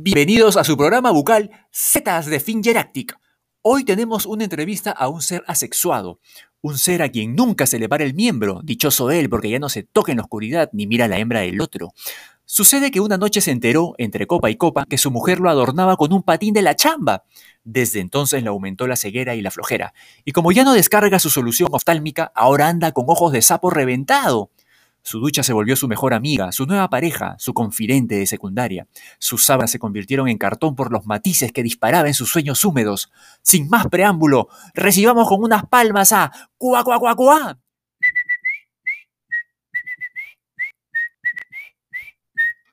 Bienvenidos a su programa bucal Zetas de Fingeractic. Hoy tenemos una entrevista a un ser asexuado, un ser a quien nunca se le para el miembro, dichoso él porque ya no se toca en la oscuridad ni mira la hembra del otro. Sucede que una noche se enteró, entre copa y copa, que su mujer lo adornaba con un patín de la chamba. Desde entonces le aumentó la ceguera y la flojera, y como ya no descarga su solución oftálmica, ahora anda con ojos de sapo reventado. Su ducha se volvió su mejor amiga, su nueva pareja, su confidente de secundaria. Sus sábanas se convirtieron en cartón por los matices que disparaba en sus sueños húmedos. Sin más preámbulo, recibamos con unas palmas a Cuá Cuá Cuá Cuá,